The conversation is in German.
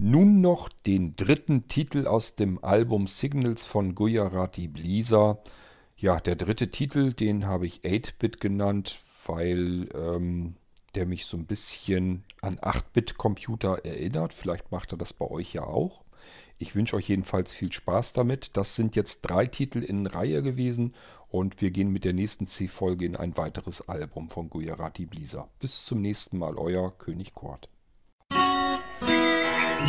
Nun noch den dritten Titel aus dem Album Signals von Gujarati Blisa. Ja, der dritte Titel, den habe ich 8-Bit genannt, weil ähm, der mich so ein bisschen an 8-Bit-Computer erinnert. Vielleicht macht er das bei euch ja auch. Ich wünsche euch jedenfalls viel Spaß damit. Das sind jetzt drei Titel in Reihe gewesen und wir gehen mit der nächsten C-Folge in ein weiteres Album von Gujarati Blisa. Bis zum nächsten Mal, euer König Kort. うん。